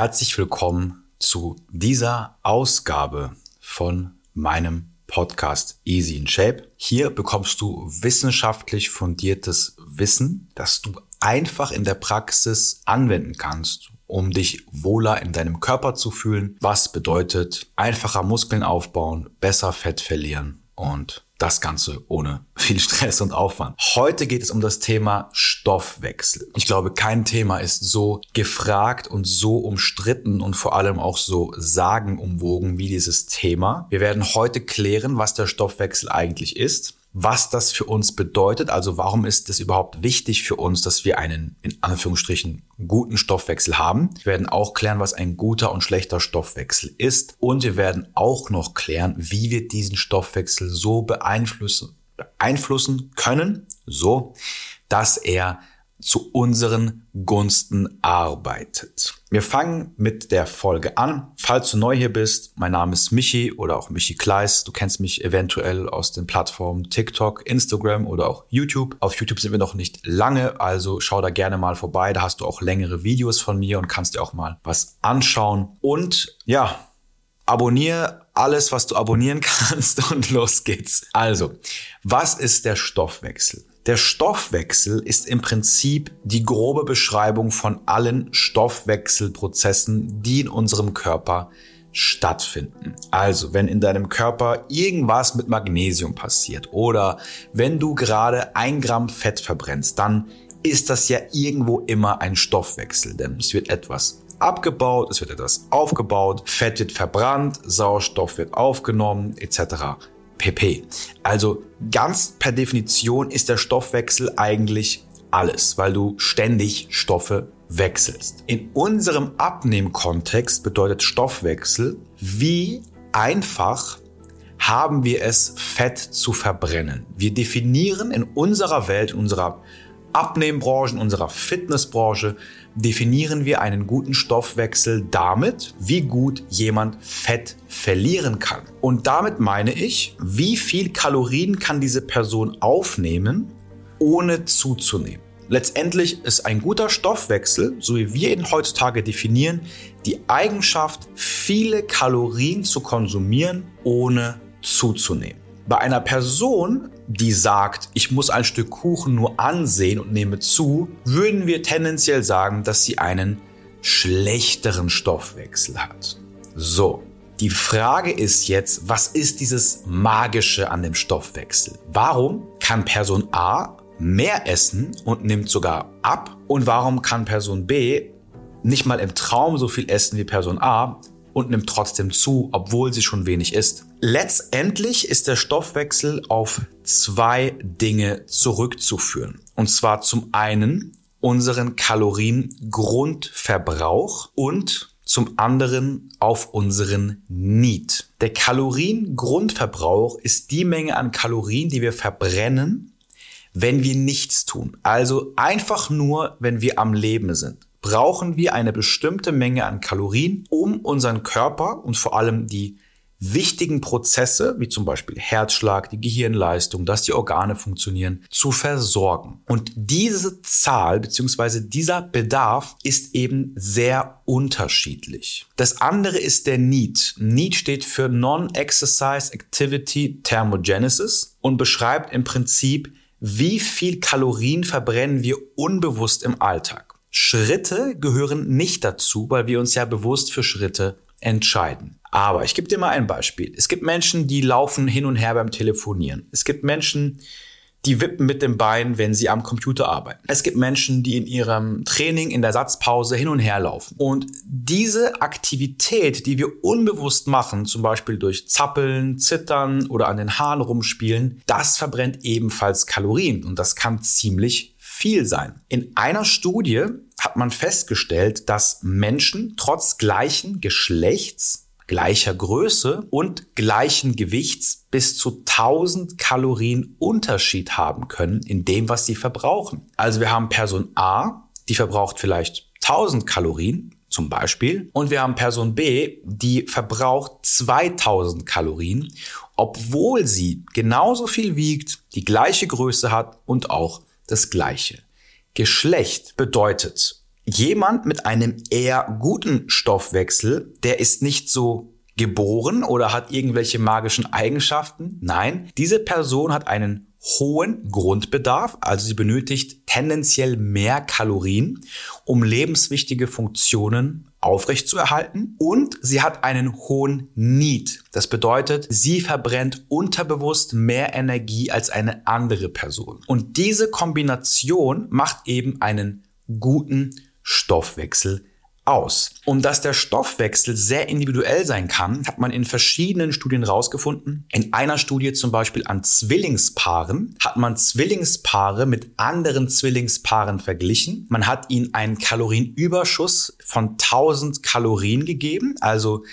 herzlich willkommen zu dieser Ausgabe von meinem Podcast Easy in Shape. Hier bekommst du wissenschaftlich fundiertes Wissen, das du einfach in der Praxis anwenden kannst, um dich wohler in deinem Körper zu fühlen. Was bedeutet einfacher Muskeln aufbauen, besser Fett verlieren und das Ganze ohne viel Stress und Aufwand. Heute geht es um das Thema Stoffwechsel. Ich glaube, kein Thema ist so gefragt und so umstritten und vor allem auch so sagenumwogen wie dieses Thema. Wir werden heute klären, was der Stoffwechsel eigentlich ist, was das für uns bedeutet. Also warum ist es überhaupt wichtig für uns, dass wir einen in Anführungsstrichen guten Stoffwechsel haben. Wir werden auch klären, was ein guter und schlechter Stoffwechsel ist. Und wir werden auch noch klären, wie wir diesen Stoffwechsel so beeinflussen, beeinflussen können, so dass er zu unseren Gunsten arbeitet. Wir fangen mit der Folge an. Falls du neu hier bist, mein Name ist Michi oder auch Michi Kleis. Du kennst mich eventuell aus den Plattformen TikTok, Instagram oder auch YouTube. Auf YouTube sind wir noch nicht lange, also schau da gerne mal vorbei. Da hast du auch längere Videos von mir und kannst dir auch mal was anschauen. Und ja, abonniere alles, was du abonnieren kannst und los geht's. Also, was ist der Stoffwechsel? Der Stoffwechsel ist im Prinzip die grobe Beschreibung von allen Stoffwechselprozessen, die in unserem Körper stattfinden. Also, wenn in deinem Körper irgendwas mit Magnesium passiert oder wenn du gerade ein Gramm Fett verbrennst, dann ist das ja irgendwo immer ein Stoffwechsel, denn es wird etwas abgebaut, es wird etwas aufgebaut, Fett wird verbrannt, Sauerstoff wird aufgenommen etc pp. Also ganz per Definition ist der Stoffwechsel eigentlich alles, weil du ständig Stoffe wechselst. In unserem Abnehmkontext bedeutet Stoffwechsel, wie einfach haben wir es, Fett zu verbrennen. Wir definieren in unserer Welt, in unserer Abnehmbranche, in unserer Fitnessbranche definieren wir einen guten Stoffwechsel damit, wie gut jemand Fett verlieren kann. Und damit meine ich, wie viel Kalorien kann diese Person aufnehmen, ohne zuzunehmen. Letztendlich ist ein guter Stoffwechsel, so wie wir ihn heutzutage definieren, die Eigenschaft, viele Kalorien zu konsumieren, ohne zuzunehmen. Bei einer Person, die sagt, ich muss ein Stück Kuchen nur ansehen und nehme zu, würden wir tendenziell sagen, dass sie einen schlechteren Stoffwechsel hat. So, die Frage ist jetzt, was ist dieses Magische an dem Stoffwechsel? Warum kann Person A mehr essen und nimmt sogar ab? Und warum kann Person B nicht mal im Traum so viel essen wie Person A, und nimmt trotzdem zu, obwohl sie schon wenig isst. Letztendlich ist der Stoffwechsel auf zwei Dinge zurückzuführen. Und zwar zum einen unseren Kaloriengrundverbrauch und zum anderen auf unseren Need. Der Kaloriengrundverbrauch ist die Menge an Kalorien, die wir verbrennen, wenn wir nichts tun. Also einfach nur, wenn wir am Leben sind brauchen wir eine bestimmte Menge an Kalorien, um unseren Körper und vor allem die wichtigen Prozesse, wie zum Beispiel Herzschlag, die Gehirnleistung, dass die Organe funktionieren, zu versorgen. Und diese Zahl bzw. dieser Bedarf ist eben sehr unterschiedlich. Das andere ist der NEAT. NEAT steht für Non-Exercise Activity Thermogenesis und beschreibt im Prinzip, wie viel Kalorien verbrennen wir unbewusst im Alltag. Schritte gehören nicht dazu, weil wir uns ja bewusst für Schritte entscheiden. Aber ich gebe dir mal ein Beispiel. Es gibt Menschen, die laufen hin und her beim Telefonieren. Es gibt Menschen, die wippen mit dem Bein, wenn sie am Computer arbeiten. Es gibt Menschen, die in ihrem Training in der Satzpause hin und her laufen. Und diese Aktivität, die wir unbewusst machen, zum Beispiel durch Zappeln, Zittern oder an den Haaren rumspielen, das verbrennt ebenfalls Kalorien. Und das kann ziemlich viel sein. In einer Studie hat man festgestellt, dass Menschen trotz gleichen Geschlechts, gleicher Größe und gleichen Gewichts bis zu 1000 Kalorien Unterschied haben können in dem, was sie verbrauchen. Also wir haben Person A, die verbraucht vielleicht 1000 Kalorien zum Beispiel. Und wir haben Person B, die verbraucht 2000 Kalorien, obwohl sie genauso viel wiegt, die gleiche Größe hat und auch das Gleiche. Geschlecht bedeutet, jemand mit einem eher guten Stoffwechsel, der ist nicht so geboren oder hat irgendwelche magischen Eigenschaften. Nein, diese Person hat einen hohen Grundbedarf, also sie benötigt tendenziell mehr Kalorien, um lebenswichtige Funktionen aufrechtzuerhalten und sie hat einen hohen Need. Das bedeutet, sie verbrennt unterbewusst mehr Energie als eine andere Person. Und diese Kombination macht eben einen guten Stoffwechsel aus. Und dass der Stoffwechsel sehr individuell sein kann, hat man in verschiedenen Studien rausgefunden. In einer Studie zum Beispiel an Zwillingspaaren hat man Zwillingspaare mit anderen Zwillingspaaren verglichen. Man hat ihnen einen Kalorienüberschuss von 1000 Kalorien gegeben, also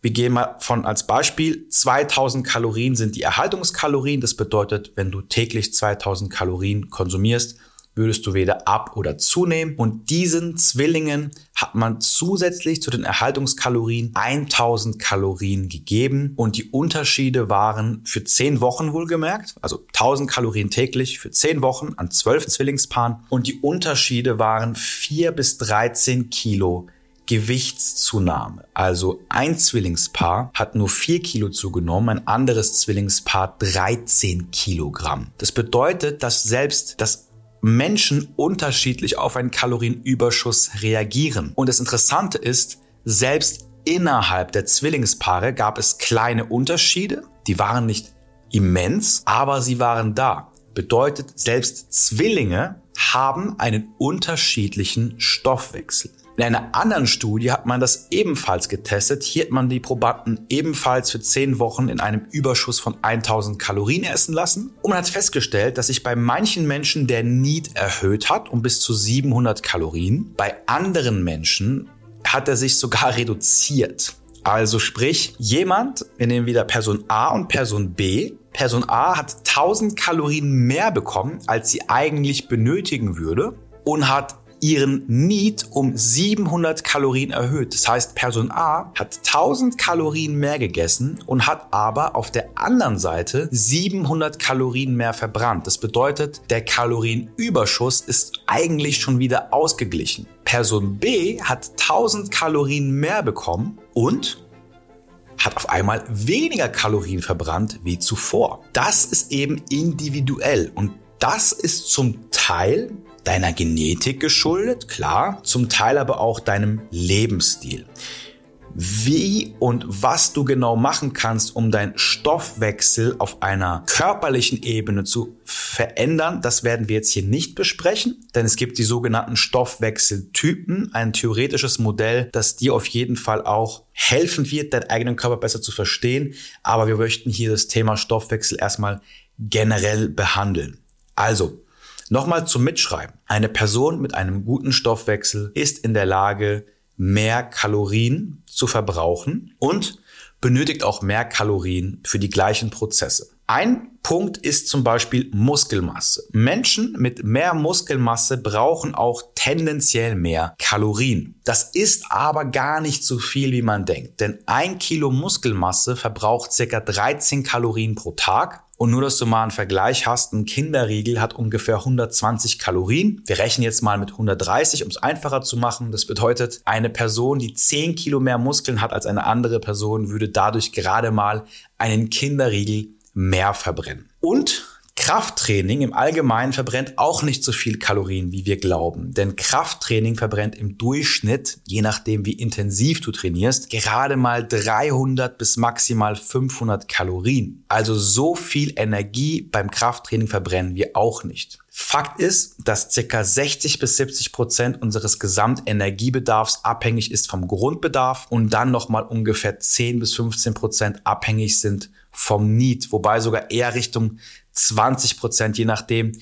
wir gehen mal von als Beispiel 2000 Kalorien sind die Erhaltungskalorien. Das bedeutet, wenn du täglich 2000 Kalorien konsumierst, würdest du weder ab- oder zunehmen. Und diesen Zwillingen hat man zusätzlich zu den Erhaltungskalorien 1000 Kalorien gegeben. Und die Unterschiede waren für 10 Wochen wohlgemerkt, also 1000 Kalorien täglich für 10 Wochen an 12 Zwillingspaaren. Und die Unterschiede waren 4 bis 13 Kilo. Gewichtszunahme. Also ein Zwillingspaar hat nur 4 Kilo zugenommen, ein anderes Zwillingspaar 13 Kilogramm. Das bedeutet, dass selbst das Menschen unterschiedlich auf einen Kalorienüberschuss reagieren. Und das Interessante ist, selbst innerhalb der Zwillingspaare gab es kleine Unterschiede. Die waren nicht immens, aber sie waren da. Bedeutet, selbst Zwillinge haben einen unterschiedlichen Stoffwechsel. In einer anderen Studie hat man das ebenfalls getestet. Hier hat man die Probanden ebenfalls für 10 Wochen in einem Überschuss von 1000 Kalorien essen lassen. Und man hat festgestellt, dass sich bei manchen Menschen der Need erhöht hat um bis zu 700 Kalorien. Bei anderen Menschen hat er sich sogar reduziert. Also sprich, jemand, wir nehmen wieder Person A und Person B. Person A hat 1000 Kalorien mehr bekommen, als sie eigentlich benötigen würde und hat ihren Need um 700 Kalorien erhöht. Das heißt, Person A hat 1000 Kalorien mehr gegessen und hat aber auf der anderen Seite 700 Kalorien mehr verbrannt. Das bedeutet, der Kalorienüberschuss ist eigentlich schon wieder ausgeglichen. Person B hat 1000 Kalorien mehr bekommen und hat auf einmal weniger Kalorien verbrannt wie zuvor. Das ist eben individuell und das ist zum Teil deiner Genetik geschuldet, klar, zum Teil aber auch deinem Lebensstil. Wie und was du genau machen kannst, um deinen Stoffwechsel auf einer körperlichen Ebene zu verändern, das werden wir jetzt hier nicht besprechen, denn es gibt die sogenannten Stoffwechseltypen, ein theoretisches Modell, das dir auf jeden Fall auch helfen wird, deinen eigenen Körper besser zu verstehen. Aber wir möchten hier das Thema Stoffwechsel erstmal generell behandeln. Also, Nochmal zum Mitschreiben. Eine Person mit einem guten Stoffwechsel ist in der Lage, mehr Kalorien zu verbrauchen und benötigt auch mehr Kalorien für die gleichen Prozesse. Ein Punkt ist zum Beispiel Muskelmasse. Menschen mit mehr Muskelmasse brauchen auch tendenziell mehr Kalorien. Das ist aber gar nicht so viel, wie man denkt. Denn ein Kilo Muskelmasse verbraucht circa 13 Kalorien pro Tag. Und nur, dass du mal einen Vergleich hast, ein Kinderriegel hat ungefähr 120 Kalorien. Wir rechnen jetzt mal mit 130, um es einfacher zu machen. Das bedeutet, eine Person, die 10 Kilo mehr Muskeln hat als eine andere Person, würde dadurch gerade mal einen Kinderriegel mehr verbrennen. Und Krafttraining im Allgemeinen verbrennt auch nicht so viel Kalorien, wie wir glauben. Denn Krafttraining verbrennt im Durchschnitt, je nachdem wie intensiv du trainierst, gerade mal 300 bis maximal 500 Kalorien. Also so viel Energie beim Krafttraining verbrennen wir auch nicht. Fakt ist, dass ca. 60 bis 70 Prozent unseres Gesamtenergiebedarfs abhängig ist vom Grundbedarf und dann nochmal ungefähr 10 bis 15 Prozent abhängig sind vom Need, wobei sogar eher Richtung 20 Prozent, je nachdem,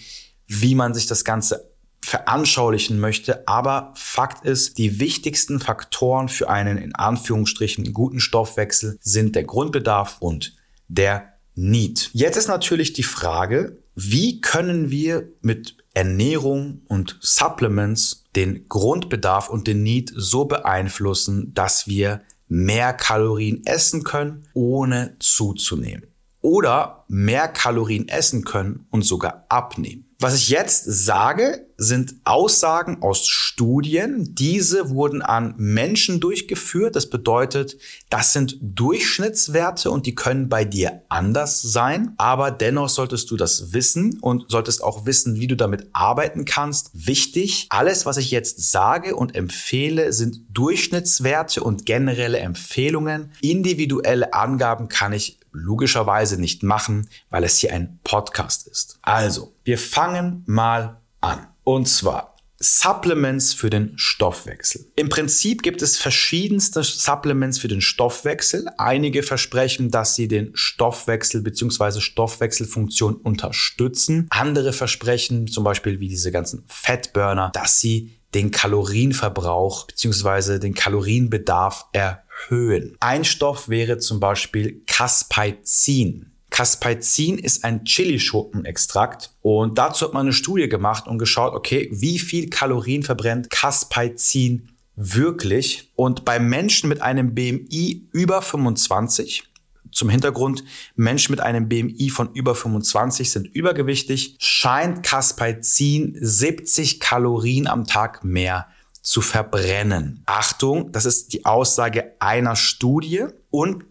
wie man sich das Ganze veranschaulichen möchte. Aber Fakt ist, die wichtigsten Faktoren für einen in Anführungsstrichen guten Stoffwechsel sind der Grundbedarf und der Need. Jetzt ist natürlich die Frage, wie können wir mit Ernährung und Supplements den Grundbedarf und den Need so beeinflussen, dass wir mehr Kalorien essen können, ohne zuzunehmen. Oder mehr Kalorien essen können und sogar abnehmen. Was ich jetzt sage, sind Aussagen aus Studien. Diese wurden an Menschen durchgeführt. Das bedeutet, das sind Durchschnittswerte und die können bei dir anders sein. Aber dennoch solltest du das wissen und solltest auch wissen, wie du damit arbeiten kannst. Wichtig, alles, was ich jetzt sage und empfehle, sind Durchschnittswerte und generelle Empfehlungen. Individuelle Angaben kann ich logischerweise nicht machen, weil es hier ein Podcast ist. Also, wir fangen mal an. Und zwar Supplements für den Stoffwechsel. Im Prinzip gibt es verschiedenste Supplements für den Stoffwechsel. Einige versprechen, dass sie den Stoffwechsel bzw. Stoffwechselfunktion unterstützen. Andere versprechen, zum Beispiel wie diese ganzen Fettburner, dass sie den Kalorienverbrauch bzw. den Kalorienbedarf erhöhen. Ein Stoff wäre zum Beispiel Caspeicin. Caspeicin ist ein Chilischotenextrakt und dazu hat man eine Studie gemacht und geschaut, okay, wie viel Kalorien verbrennt Caspeicin wirklich? Und bei Menschen mit einem BMI über 25, zum Hintergrund, Menschen mit einem BMI von über 25 sind übergewichtig, scheint Caspeicin 70 Kalorien am Tag mehr zu verbrennen. Achtung, das ist die Aussage einer Studie und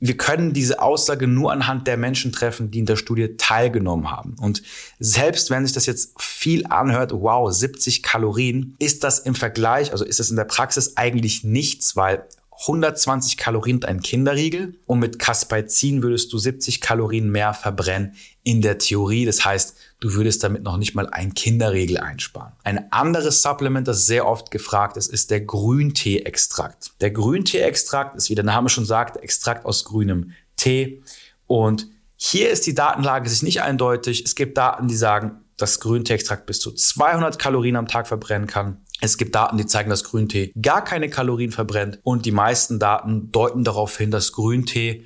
wir können diese Aussage nur anhand der Menschen treffen, die in der Studie teilgenommen haben. Und selbst wenn sich das jetzt viel anhört, wow, 70 Kalorien, ist das im Vergleich, also ist das in der Praxis eigentlich nichts, weil 120 Kalorien ein Kinderriegel und mit Caspeizin würdest du 70 Kalorien mehr verbrennen in der Theorie. Das heißt, du würdest damit noch nicht mal ein Kinderriegel einsparen. Ein anderes Supplement, das sehr oft gefragt ist, ist der Grüntee-Extrakt. Der Grüntee-Extrakt ist, wie der Name schon sagt, Extrakt aus grünem Tee und hier ist die Datenlage sich nicht eindeutig. Es gibt Daten, die sagen, dass Grüntee-Extrakt bis zu 200 Kalorien am Tag verbrennen kann. Es gibt Daten, die zeigen, dass Grüntee gar keine Kalorien verbrennt und die meisten Daten deuten darauf hin, dass Grüntee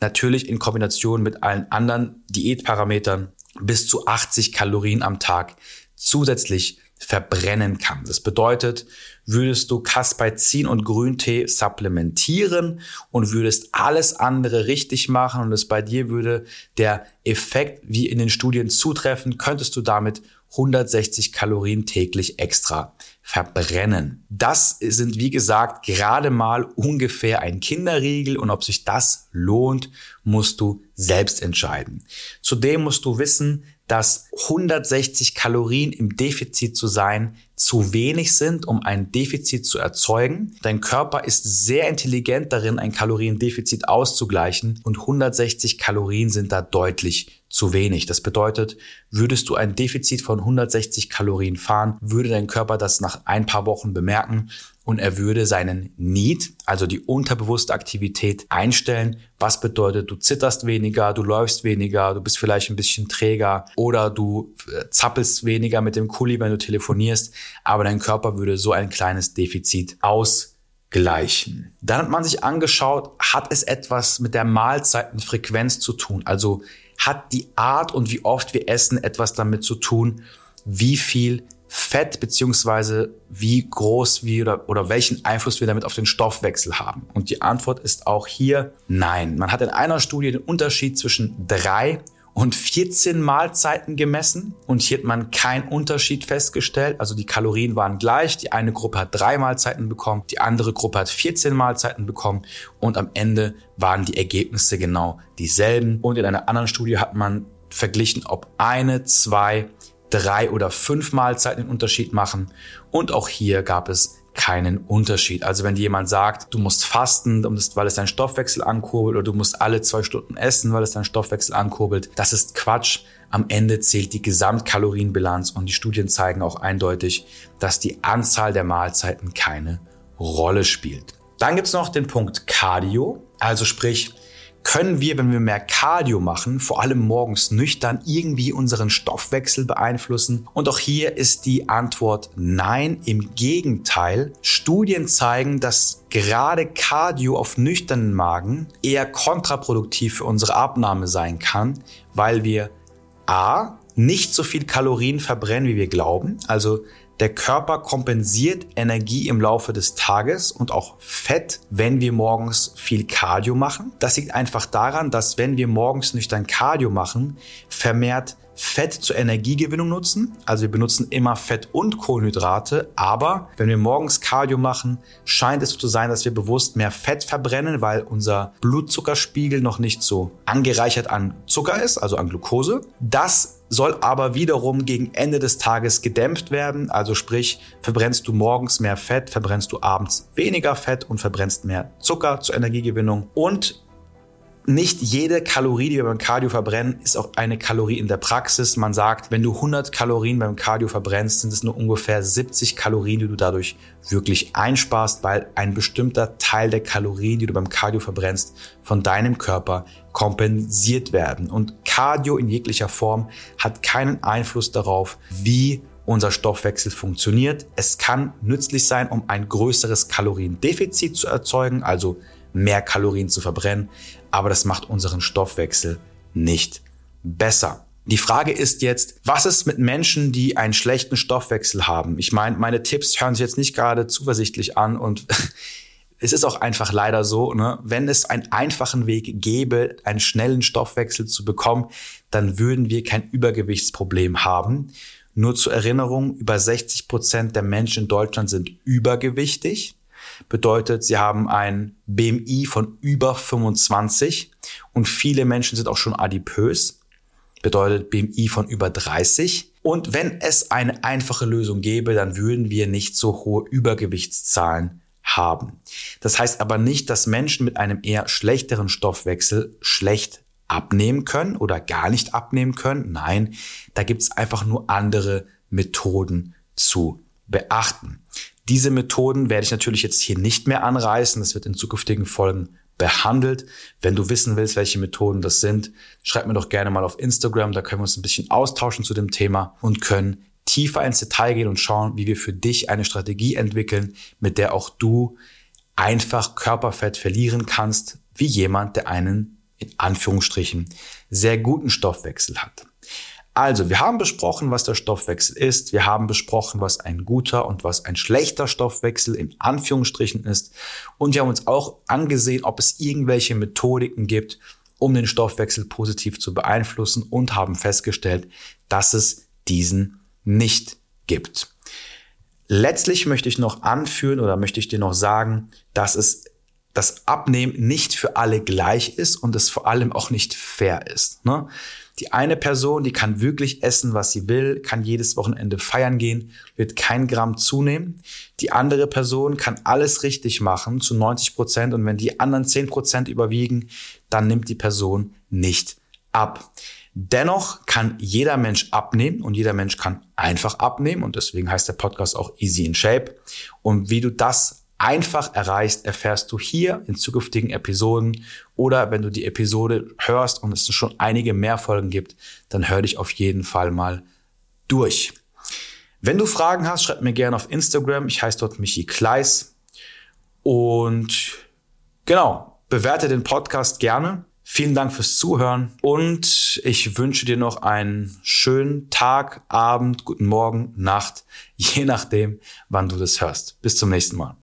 natürlich in Kombination mit allen anderen Diätparametern bis zu 80 Kalorien am Tag zusätzlich verbrennen kann. Das bedeutet, würdest du Kaspeizin und Grüntee supplementieren und würdest alles andere richtig machen und es bei dir würde der Effekt wie in den Studien zutreffen, könntest du damit 160 Kalorien täglich extra verbrennen. Das sind, wie gesagt, gerade mal ungefähr ein Kinderriegel und ob sich das lohnt, musst du selbst entscheiden. Zudem musst du wissen, dass 160 Kalorien im Defizit zu sein zu wenig sind, um ein Defizit zu erzeugen. Dein Körper ist sehr intelligent darin, ein Kaloriendefizit auszugleichen und 160 Kalorien sind da deutlich zu wenig. Das bedeutet, würdest du ein Defizit von 160 Kalorien fahren, würde dein Körper das nach ein paar Wochen bemerken und er würde seinen Need, also die unterbewusste Aktivität, einstellen. Was bedeutet, du zitterst weniger, du läufst weniger, du bist vielleicht ein bisschen träger oder du äh, zappelst weniger mit dem Kuli, wenn du telefonierst, aber dein Körper würde so ein kleines Defizit ausgleichen. Dann hat man sich angeschaut, hat es etwas mit der Mahlzeitenfrequenz zu tun? Also hat die Art und wie oft wir essen etwas damit zu tun, wie viel Fett beziehungsweise wie groß wir oder, oder welchen Einfluss wir damit auf den Stoffwechsel haben? Und die Antwort ist auch hier nein. Man hat in einer Studie den Unterschied zwischen drei und 14 Mahlzeiten gemessen und hier hat man keinen Unterschied festgestellt. Also die Kalorien waren gleich. Die eine Gruppe hat drei Mahlzeiten bekommen, die andere Gruppe hat 14 Mahlzeiten bekommen und am Ende waren die Ergebnisse genau dieselben. Und in einer anderen Studie hat man verglichen, ob eine, zwei drei oder fünf Mahlzeiten den Unterschied machen. Und auch hier gab es keinen Unterschied. Also wenn jemand sagt, du musst fasten, weil es deinen Stoffwechsel ankurbelt oder du musst alle zwei Stunden essen, weil es deinen Stoffwechsel ankurbelt, das ist Quatsch. Am Ende zählt die Gesamtkalorienbilanz und die Studien zeigen auch eindeutig, dass die Anzahl der Mahlzeiten keine Rolle spielt. Dann gibt's noch den Punkt Cardio, also sprich können wir, wenn wir mehr Cardio machen, vor allem morgens nüchtern, irgendwie unseren Stoffwechsel beeinflussen? Und auch hier ist die Antwort nein. Im Gegenteil, Studien zeigen, dass gerade Cardio auf nüchternen Magen eher kontraproduktiv für unsere Abnahme sein kann, weil wir a nicht so viel Kalorien verbrennen, wie wir glauben. Also der Körper kompensiert Energie im Laufe des Tages und auch Fett, wenn wir morgens viel Cardio machen. Das liegt einfach daran, dass wenn wir morgens nüchtern Cardio machen, vermehrt Fett zur Energiegewinnung nutzen. Also wir benutzen immer Fett und Kohlenhydrate. Aber wenn wir morgens Cardio machen, scheint es so zu sein, dass wir bewusst mehr Fett verbrennen, weil unser Blutzuckerspiegel noch nicht so angereichert an Zucker ist, also an Glucose. Das soll aber wiederum gegen Ende des Tages gedämpft werden. Also sprich, verbrennst du morgens mehr Fett, verbrennst du abends weniger Fett und verbrennst mehr Zucker zur Energiegewinnung. Und nicht jede Kalorie, die wir beim Cardio verbrennen, ist auch eine Kalorie in der Praxis. Man sagt, wenn du 100 Kalorien beim Cardio verbrennst, sind es nur ungefähr 70 Kalorien, die du dadurch wirklich einsparst, weil ein bestimmter Teil der Kalorien, die du beim Cardio verbrennst, von deinem Körper kompensiert werden. Und Cardio in jeglicher Form hat keinen Einfluss darauf, wie unser Stoffwechsel funktioniert. Es kann nützlich sein, um ein größeres Kaloriendefizit zu erzeugen, also mehr Kalorien zu verbrennen, aber das macht unseren Stoffwechsel nicht besser. Die Frage ist jetzt, was ist mit Menschen, die einen schlechten Stoffwechsel haben? Ich meine, meine Tipps hören sich jetzt nicht gerade zuversichtlich an und es ist auch einfach leider so, ne? wenn es einen einfachen Weg gäbe, einen schnellen Stoffwechsel zu bekommen, dann würden wir kein Übergewichtsproblem haben. Nur zur Erinnerung, über 60 Prozent der Menschen in Deutschland sind übergewichtig bedeutet, sie haben ein BMI von über 25 und viele Menschen sind auch schon adipös, bedeutet BMI von über 30. Und wenn es eine einfache Lösung gäbe, dann würden wir nicht so hohe Übergewichtszahlen haben. Das heißt aber nicht, dass Menschen mit einem eher schlechteren Stoffwechsel schlecht abnehmen können oder gar nicht abnehmen können. Nein, da gibt es einfach nur andere Methoden zu beachten. Diese Methoden werde ich natürlich jetzt hier nicht mehr anreißen. Das wird in zukünftigen Folgen behandelt. Wenn du wissen willst, welche Methoden das sind, schreib mir doch gerne mal auf Instagram. Da können wir uns ein bisschen austauschen zu dem Thema und können tiefer ins Detail gehen und schauen, wie wir für dich eine Strategie entwickeln, mit der auch du einfach Körperfett verlieren kannst, wie jemand, der einen in Anführungsstrichen sehr guten Stoffwechsel hat. Also, wir haben besprochen, was der Stoffwechsel ist. Wir haben besprochen, was ein guter und was ein schlechter Stoffwechsel in Anführungsstrichen ist. Und wir haben uns auch angesehen, ob es irgendwelche Methodiken gibt, um den Stoffwechsel positiv zu beeinflussen und haben festgestellt, dass es diesen nicht gibt. Letztlich möchte ich noch anführen oder möchte ich dir noch sagen, dass es das Abnehmen nicht für alle gleich ist und es vor allem auch nicht fair ist. Ne? Die eine Person, die kann wirklich essen, was sie will, kann jedes Wochenende feiern gehen, wird kein Gramm zunehmen. Die andere Person kann alles richtig machen zu 90 Prozent und wenn die anderen 10 Prozent überwiegen, dann nimmt die Person nicht ab. Dennoch kann jeder Mensch abnehmen und jeder Mensch kann einfach abnehmen und deswegen heißt der Podcast auch Easy in Shape. Und wie du das einfach erreichst, erfährst du hier in zukünftigen Episoden oder wenn du die Episode hörst und es schon einige mehr Folgen gibt, dann hör dich auf jeden Fall mal durch. Wenn du Fragen hast, schreib mir gerne auf Instagram. Ich heiße dort Michi Kleis. Und genau, bewerte den Podcast gerne. Vielen Dank fürs Zuhören und ich wünsche dir noch einen schönen Tag, Abend, guten Morgen, Nacht, je nachdem, wann du das hörst. Bis zum nächsten Mal.